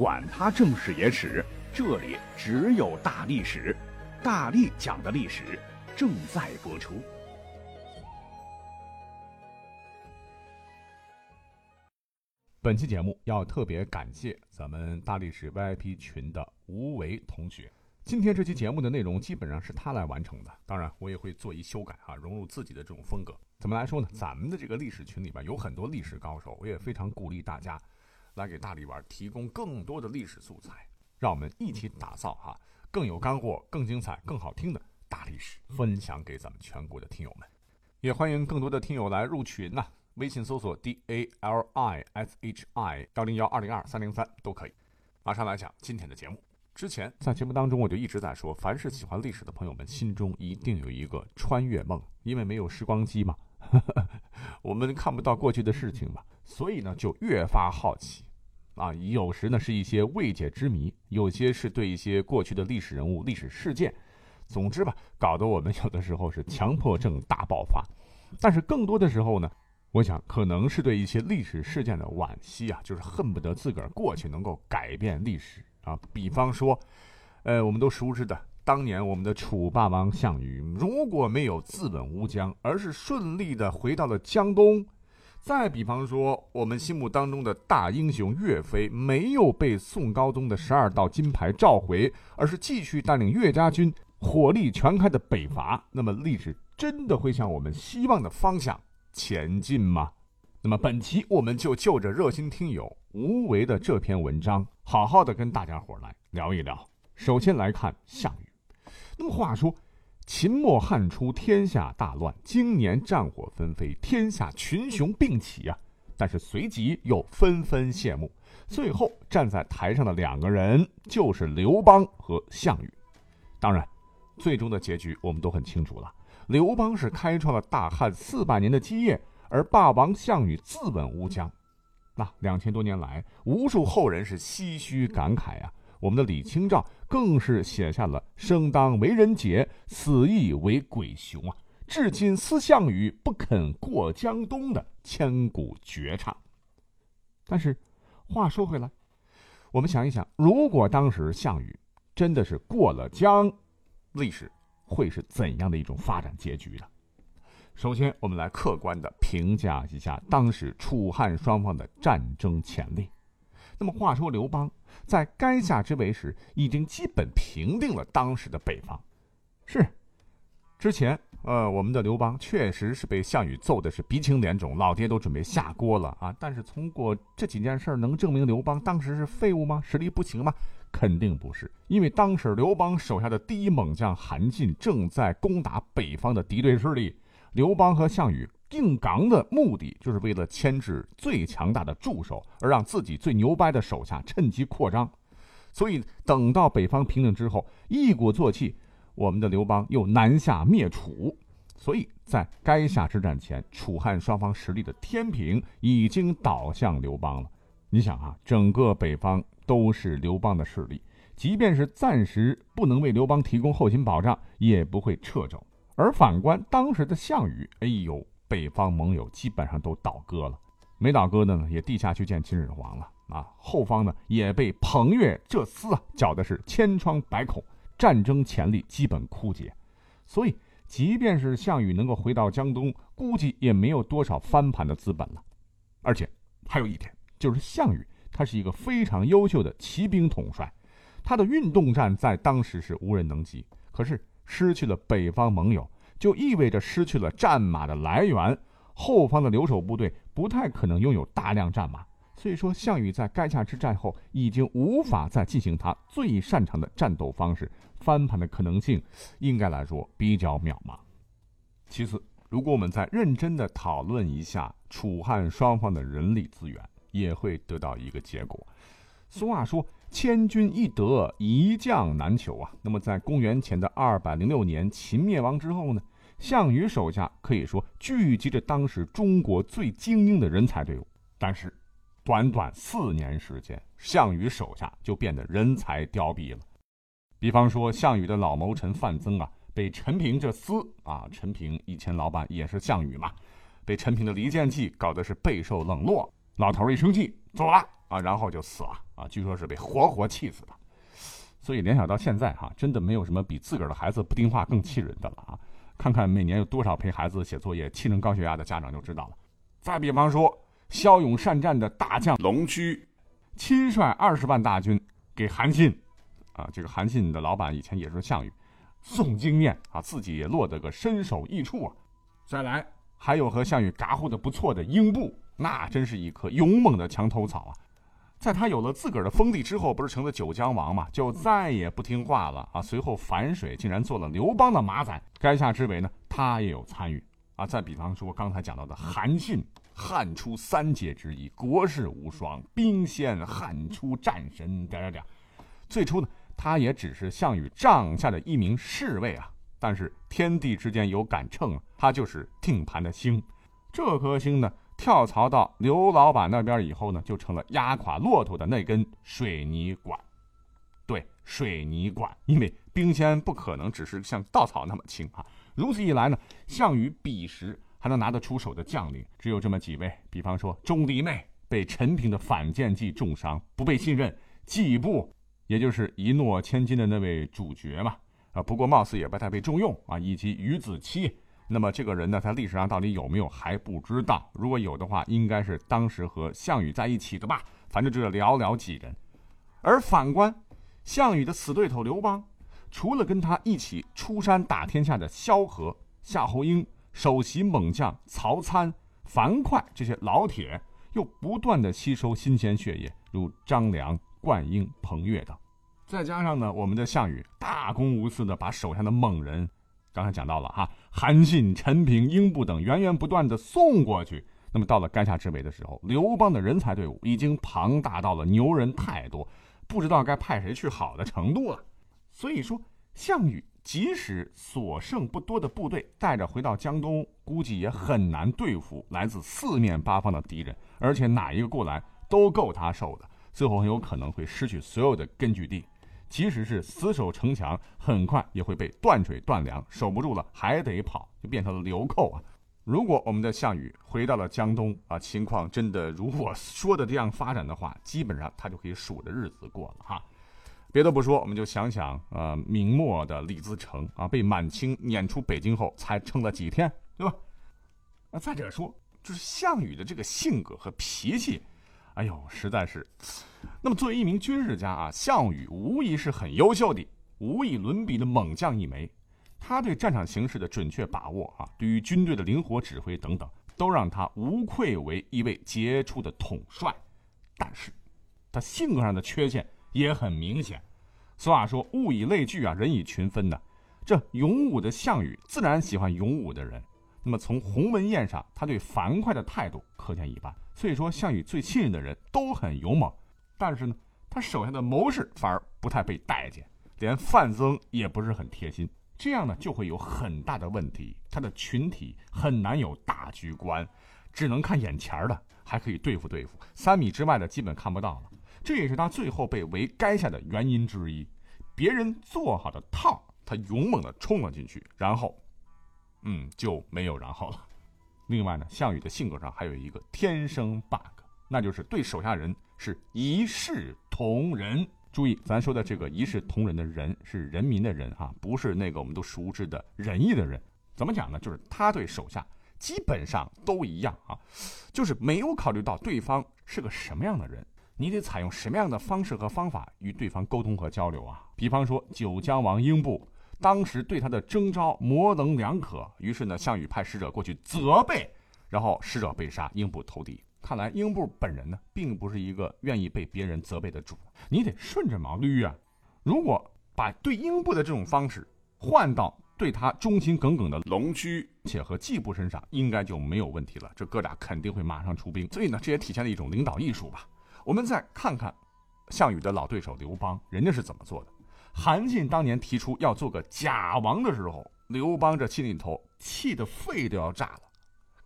管他正史野史，这里只有大历史，大力讲的历史正在播出。本期节目要特别感谢咱们大历史 VIP 群的吴为同学。今天这期节目的内容基本上是他来完成的，当然我也会做一修改啊，融入自己的这种风格。怎么来说呢？咱们的这个历史群里边有很多历史高手，我也非常鼓励大家来给大力玩提供更多的历史素材，让我们一起打造哈更有干货、更精彩、更好听的大历史，分享给咱们全国的听友们。也欢迎更多的听友来入群呐。微信搜索 d a l i s h i 幺零幺二零二三零三都可以。马上来讲今天的节目。之前在节目当中我就一直在说，凡是喜欢历史的朋友们心中一定有一个穿越梦，因为没有时光机嘛，我们看不到过去的事情嘛，所以呢就越发好奇啊。有时呢是一些未解之谜，有些是对一些过去的历史人物、历史事件，总之吧，搞得我们 有的时候是强迫症大爆发。但是更多的时候呢。我想，可能是对一些历史事件的惋惜啊，就是恨不得自个儿过去能够改变历史啊。比方说，呃，我们都熟知的当年我们的楚霸王项羽，如果没有自刎乌江，而是顺利的回到了江东；再比方说，我们心目当中的大英雄岳飞，没有被宋高宗的十二道金牌召回，而是继续带领岳家军火力全开的北伐，那么历史真的会向我们希望的方向？前进吗？那么本期我们就就着热心听友无为的这篇文章，好好的跟大家伙来聊一聊。首先来看项羽。那么话说，秦末汉初，天下大乱，经年战火纷飞，天下群雄并起啊！但是随即又纷纷谢幕，最后站在台上的两个人就是刘邦和项羽。当然，最终的结局我们都很清楚了。刘邦是开创了大汉四百年的基业，而霸王项羽自刎乌江。那两千多年来，无数后人是唏嘘感慨啊。我们的李清照更是写下了“生当为人杰，死亦为鬼雄”啊，至今思项羽不肯过江东的千古绝唱。但是，话说回来，我们想一想，如果当时项羽真的是过了江，历史。会是怎样的一种发展结局呢？首先，我们来客观的评价一下当时楚汉双方的战争潜力。那么，话说刘邦在垓下之围时，已经基本平定了当时的北方。是，之前，呃，我们的刘邦确实是被项羽揍的是鼻青脸肿，老爹都准备下锅了啊！但是，通过这几件事，能证明刘邦当时是废物吗？实力不行吗？肯定不是，因为当时刘邦手下的第一猛将韩信正在攻打北方的敌对势力，刘邦和项羽硬刚的目的就是为了牵制最强大的助手，而让自己最牛掰的手下趁机扩张。所以等到北方平定之后，一鼓作气，我们的刘邦又南下灭楚。所以在垓下之战前，楚汉双方实力的天平已经倒向刘邦了。你想啊，整个北方。都是刘邦的势力，即便是暂时不能为刘邦提供后勤保障，也不会撤走。而反观当时的项羽，哎呦，北方盟友基本上都倒戈了，没倒戈的呢，也地下去见秦始皇了啊。后方呢，也被彭越这厮啊搅的是千疮百孔，战争潜力基本枯竭。所以，即便是项羽能够回到江东，估计也没有多少翻盘的资本了。而且还有一点，就是项羽。他是一个非常优秀的骑兵统帅，他的运动战在当时是无人能及。可是失去了北方盟友，就意味着失去了战马的来源，后方的留守部队不太可能拥有大量战马。所以说，项羽在垓下之战后已经无法再进行他最擅长的战斗方式，翻盘的可能性应该来说比较渺茫。其次，如果我们再认真的讨论一下楚汉双方的人力资源。也会得到一个结果。俗话说“千军易得，一将难求”啊。那么，在公元前的二百零六年秦灭亡之后呢，项羽手下可以说聚集着当时中国最精英的人才队伍。但是，短短四年时间，项羽手下就变得人才凋敝了。比方说，项羽的老谋臣范增啊，被陈平这厮啊，陈平以前老板也是项羽嘛，被陈平的离间计搞得是备受冷落。老头一生气，走了啊，然后就死了啊，据说是被活活气死的。所以联想到现在哈，真的没有什么比自个儿的孩子不听话更气人的了啊！看看每年有多少陪孩子写作业气成高血压的家长就知道了。再比方说，骁勇善战的大将龙驹，亲率二十万大军给韩信，啊，这个韩信的老板以前也是项羽，送经验啊，自己也落得个身首异处啊。再来，还有和项羽嘎呼的不错的英布，那真是一棵勇猛的墙头草啊。在他有了自个儿的封地之后，不是成了九江王嘛，就再也不听话了啊！随后反水，竟然做了刘邦的马仔。垓下之围呢，他也有参与啊。再比方说刚才讲到的韩信，汉初三杰之一，国士无双，兵仙汉初战神，点点点。最初呢，他也只是项羽帐下的一名侍卫啊。但是天地之间有杆秤啊，他就是定盘的星。这颗星呢？跳槽到刘老板那边以后呢，就成了压垮骆驼的那根水泥管。对，水泥管，因为兵仙不可能只是像稻草那么轻啊。如此一来呢，项羽彼时还能拿得出手的将领只有这么几位。比方说钟离昧被陈平的反间计重伤，不被信任；季布，也就是一诺千金的那位主角嘛，啊，不过貌似也不太被重用啊，以及于子期。那么这个人呢，在历史上到底有没有还不知道。如果有的话，应该是当时和项羽在一起的吧。反正就是寥寥几人。而反观项羽的死对头刘邦，除了跟他一起出山打天下的萧何、夏侯婴、首席猛将曹参、樊哙这些老铁，又不断的吸收新鲜血液，如张良、灌婴、彭越等。再加上呢，我们的项羽大公无私的把手下的猛人。刚才讲到了哈，韩信、陈平、英布等源源不断的送过去。那么到了垓下之围的时候，刘邦的人才队伍已经庞大到了牛人太多，不知道该派谁去好的程度了。所以说，项羽即使所剩不多的部队带着回到江东，估计也很难对付来自四面八方的敌人，而且哪一个过来都够他受的。最后很有可能会失去所有的根据地。即使是死守城墙，很快也会被断水断粮，守不住了还得跑，就变成了流寇啊！如果我们的项羽回到了江东啊，情况真的如我说的这样发展的话，基本上他就可以数着日子过了哈。别的不说，我们就想想，呃，明末的李自成啊，被满清撵出北京后，才撑了几天，对吧？啊，再者说，就是项羽的这个性格和脾气。哎呦，实在是。那么，作为一名军事家啊，项羽无疑是很优秀的、无以伦比的猛将一枚。他对战场形势的准确把握啊，对于军队的灵活指挥等等，都让他无愧为一位杰出的统帅。但是，他性格上的缺陷也很明显。俗话说：“物以类聚啊，人以群分呢。”这勇武的项羽自然喜欢勇武的人。那么，从鸿门宴上，他对樊哙的态度可见一斑。所以说，项羽最信任的人都很勇猛，但是呢，他手下的谋士反而不太被待见，连范增也不是很贴心。这样呢，就会有很大的问题，他的群体很难有大局观，只能看眼前的，还可以对付对付，三米之外的基本看不到了。这也是他最后被围垓下的原因之一。别人做好的套，他勇猛地冲了进去，然后，嗯，就没有然后了。另外呢，项羽的性格上还有一个天生 bug，那就是对手下人是一视同仁。注意，咱说的这个一视同仁的人是人民的人啊，不是那个我们都熟知的仁义的人。怎么讲呢？就是他对手下基本上都一样啊，就是没有考虑到对方是个什么样的人，你得采用什么样的方式和方法与对方沟通和交流啊。比方说九江王英布。当时对他的征召模棱两可，于是呢，项羽派使者过去责备，然后使者被杀，英布投敌。看来英布本人呢，并不是一个愿意被别人责备的主，你得顺着毛捋啊。如果把对英布的这种方式换到对他忠心耿耿的龙驹且和季布身上，应该就没有问题了。这哥俩肯定会马上出兵。所以呢，这也体现了一种领导艺术吧。我们再看看项羽的老对手刘邦，人家是怎么做的。韩信当年提出要做个假王的时候，刘邦这心里头气得肺都要炸了。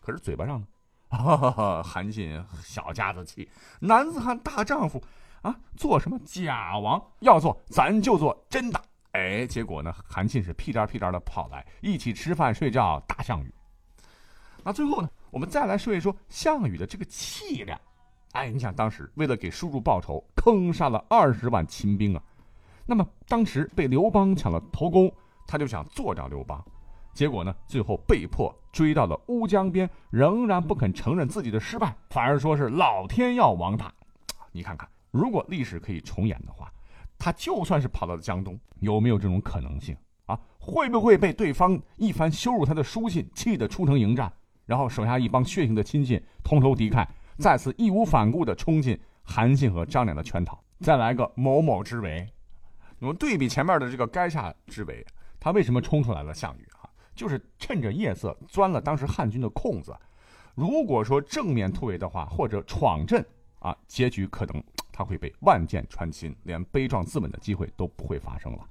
可是嘴巴上呢，韩信小家子气，男子汉大丈夫啊，做什么假王？要做咱就做真的。哎，结果呢，韩信是屁颠屁颠的跑来，一起吃饭睡觉，打项羽。那最后呢，我们再来说一说项羽的这个气量。哎，你想当时为了给叔叔报仇，坑杀了二十万秦兵啊。那么当时被刘邦抢了头功，他就想做掉刘邦，结果呢，最后被迫追到了乌江边，仍然不肯承认自己的失败，反而说是老天要王大。你看看，如果历史可以重演的话，他就算是跑到了江东，有没有这种可能性啊？会不会被对方一番羞辱他的书信气得出城迎战，然后手下一帮血性的亲信同仇敌忾，再次义无反顾地冲进韩信和张良的圈套，再来个某某之围？我们对比前面的这个垓下之围，他为什么冲出来了？项羽啊，就是趁着夜色钻了当时汉军的空子。如果说正面突围的话，或者闯阵啊，结局可能他会被万箭穿心，连悲壮自刎的机会都不会发生了。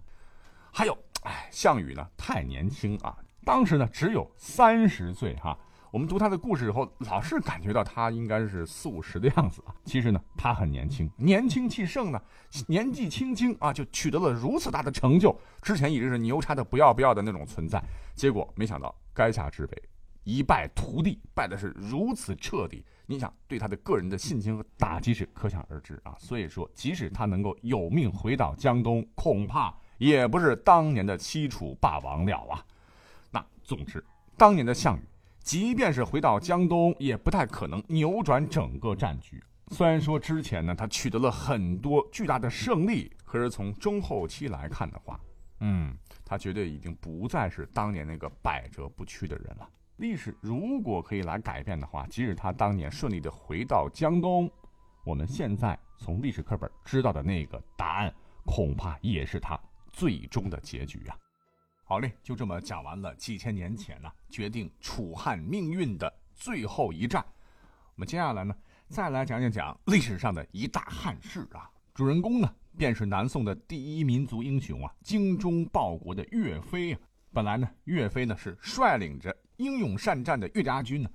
还有，哎，项羽呢太年轻啊，当时呢只有三十岁哈。我们读他的故事以后，老是感觉到他应该是四五十的样子啊。其实呢，他很年轻，年轻气盛呢，年纪轻轻啊就取得了如此大的成就。之前一直是牛叉的不要不要的那种存在，结果没想到垓下之围一败涂地，败的是如此彻底。你想对他的个人的信心和打击是可想而知啊。所以说，即使他能够有命回到江东，恐怕也不是当年的西楚霸王了啊。那总之，当年的项羽。即便是回到江东，也不太可能扭转整个战局。虽然说之前呢，他取得了很多巨大的胜利，可是从中后期来看的话，嗯，他绝对已经不再是当年那个百折不屈的人了。历史如果可以来改变的话，即使他当年顺利的回到江东，我们现在从历史课本知道的那个答案，恐怕也是他最终的结局啊。好嘞，就这么讲完了几千年前呢，决定楚汉命运的最后一战。我们接下来呢，再来讲讲讲历史上的一大汉事啊。主人公呢，便是南宋的第一民族英雄啊，精忠报国的岳飞啊。本来呢，岳飞呢是率领着英勇善战的岳家军呢，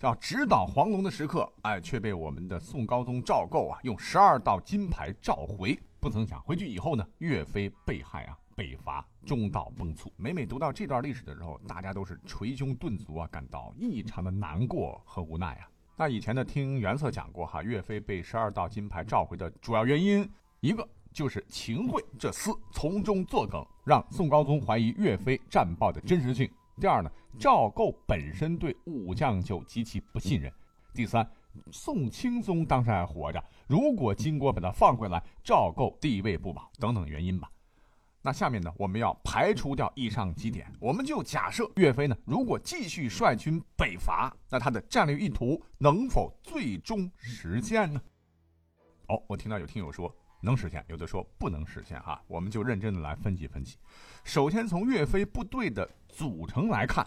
要直捣黄龙的时刻，哎，却被我们的宋高宗赵构啊用十二道金牌召回。不曾想回去以后呢，岳飞被害啊。北伐中道崩殂，每每读到这段历史的时候，大家都是捶胸顿足啊，感到异常的难过和无奈啊。那以前呢，听袁策讲过哈，岳飞被十二道金牌召回的主要原因，一个就是秦桧这厮从中作梗，让宋高宗怀疑岳飞战报的真实性；第二呢，赵构本身对武将就极其不信任；第三，宋钦宗当时还活着，如果金国把他放回来，赵构地位不保等等原因吧。那下面呢，我们要排除掉以上几点，我们就假设岳飞呢，如果继续率军北伐，那他的战略意图能否最终实现呢？哦，我听到有听友说能实现，有的说不能实现哈，我们就认真的来分析分析。首先从岳飞部队的组成来看，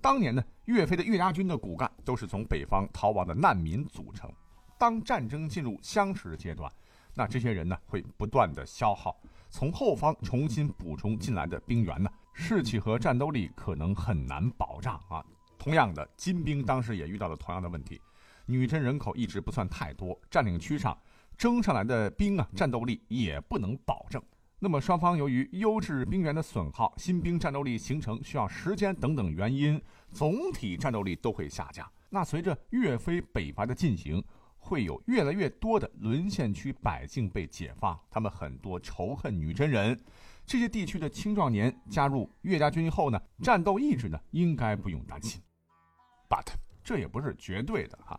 当年呢，岳飞的岳家军的骨干都是从北方逃亡的难民组成，当战争进入相持阶段，那这些人呢会不断的消耗。从后方重新补充进来的兵员呢，士气和战斗力可能很难保障啊。同样的，金兵当时也遇到了同样的问题，女真人口一直不算太多，占领区上征上来的兵啊，战斗力也不能保证。那么双方由于优质兵员的损耗、新兵战斗力形成需要时间等等原因，总体战斗力都会下降。那随着岳飞北伐的进行。会有越来越多的沦陷区百姓被解放，他们很多仇恨女真人。这些地区的青壮年加入岳家军后呢，战斗意志呢应该不用担心。But 这也不是绝对的哈，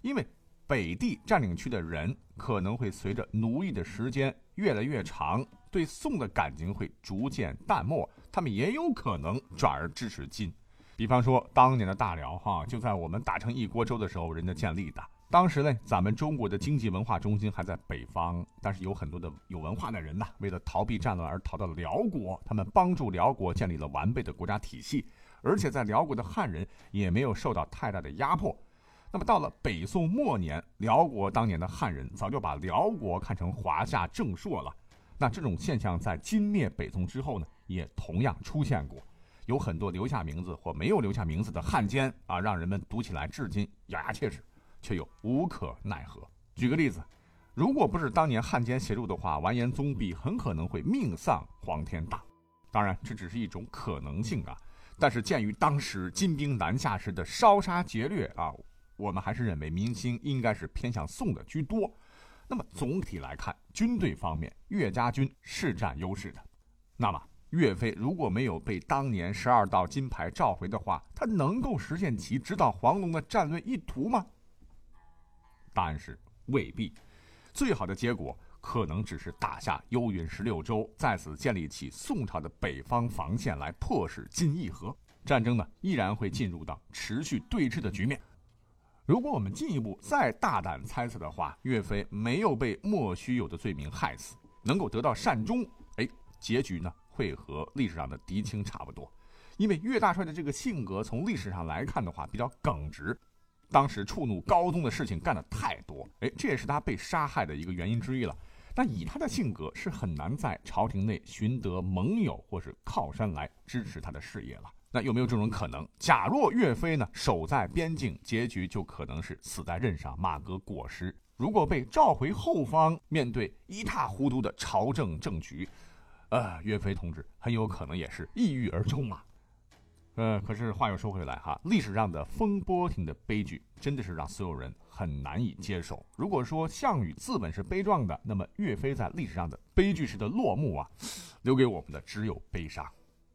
因为北地占领区的人可能会随着奴役的时间越来越长，对宋的感情会逐渐淡漠，他们也有可能转而支持金。比方说当年的大辽哈，就在我们打成一锅粥的时候，人家建立的。当时呢，咱们中国的经济文化中心还在北方，但是有很多的有文化的人呐，为了逃避战乱而逃到辽国。他们帮助辽国建立了完备的国家体系，而且在辽国的汉人也没有受到太大的压迫。那么到了北宋末年，辽国当年的汉人早就把辽国看成华夏正朔了。那这种现象在金灭北宋之后呢，也同样出现过，有很多留下名字或没有留下名字的汉奸啊，让人们读起来至今咬牙切齿。却又无可奈何。举个例子，如果不是当年汉奸协助的话，完颜宗弼很可能会命丧黄天大。当然，这只是一种可能性啊。但是鉴于当时金兵南下时的烧杀劫掠啊，我们还是认为明星应该是偏向宋的居多。那么总体来看，军队方面，岳家军是占优势的。那么岳飞如果没有被当年十二道金牌召回的话，他能够实现其指导黄龙的战略意图吗？答案是未必。最好的结果可能只是打下幽云十六州，在此建立起宋朝的北方防线，来迫使金议和。战争呢，依然会进入到持续对峙的局面。如果我们进一步再大胆猜测的话，岳飞没有被莫须有的罪名害死，能够得到善终，哎，结局呢会和历史上的狄青差不多。因为岳大帅的这个性格，从历史上来看的话，比较耿直，当时触怒高宗的事情干的太多，哎，这也是他被杀害的一个原因之一了。但以他的性格，是很难在朝廷内寻得盟友或是靠山来支持他的事业了。那有没有这种可能？假若岳飞呢守在边境，结局就可能是死在任上，马革裹尸。如果被召回后方，面对一塌糊涂的朝政政局，呃，岳飞同志很有可能也是抑郁而终啊。呃，可是话又说回来哈，历史上的风波亭的悲剧真的是让所有人很难以接受。如果说项羽自刎是悲壮的，那么岳飞在历史上的悲剧式的落幕啊，留给我们的只有悲伤。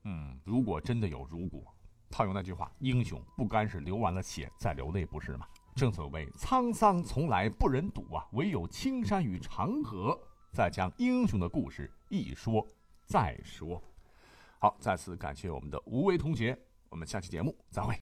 嗯，如果真的有如果，套用那句话，英雄不该是流完了血再流泪，不是吗？正所谓沧桑从来不忍睹啊，唯有青山与长河再将英雄的故事一说再说。好，再次感谢我们的吴为同学，我们下期节目再会。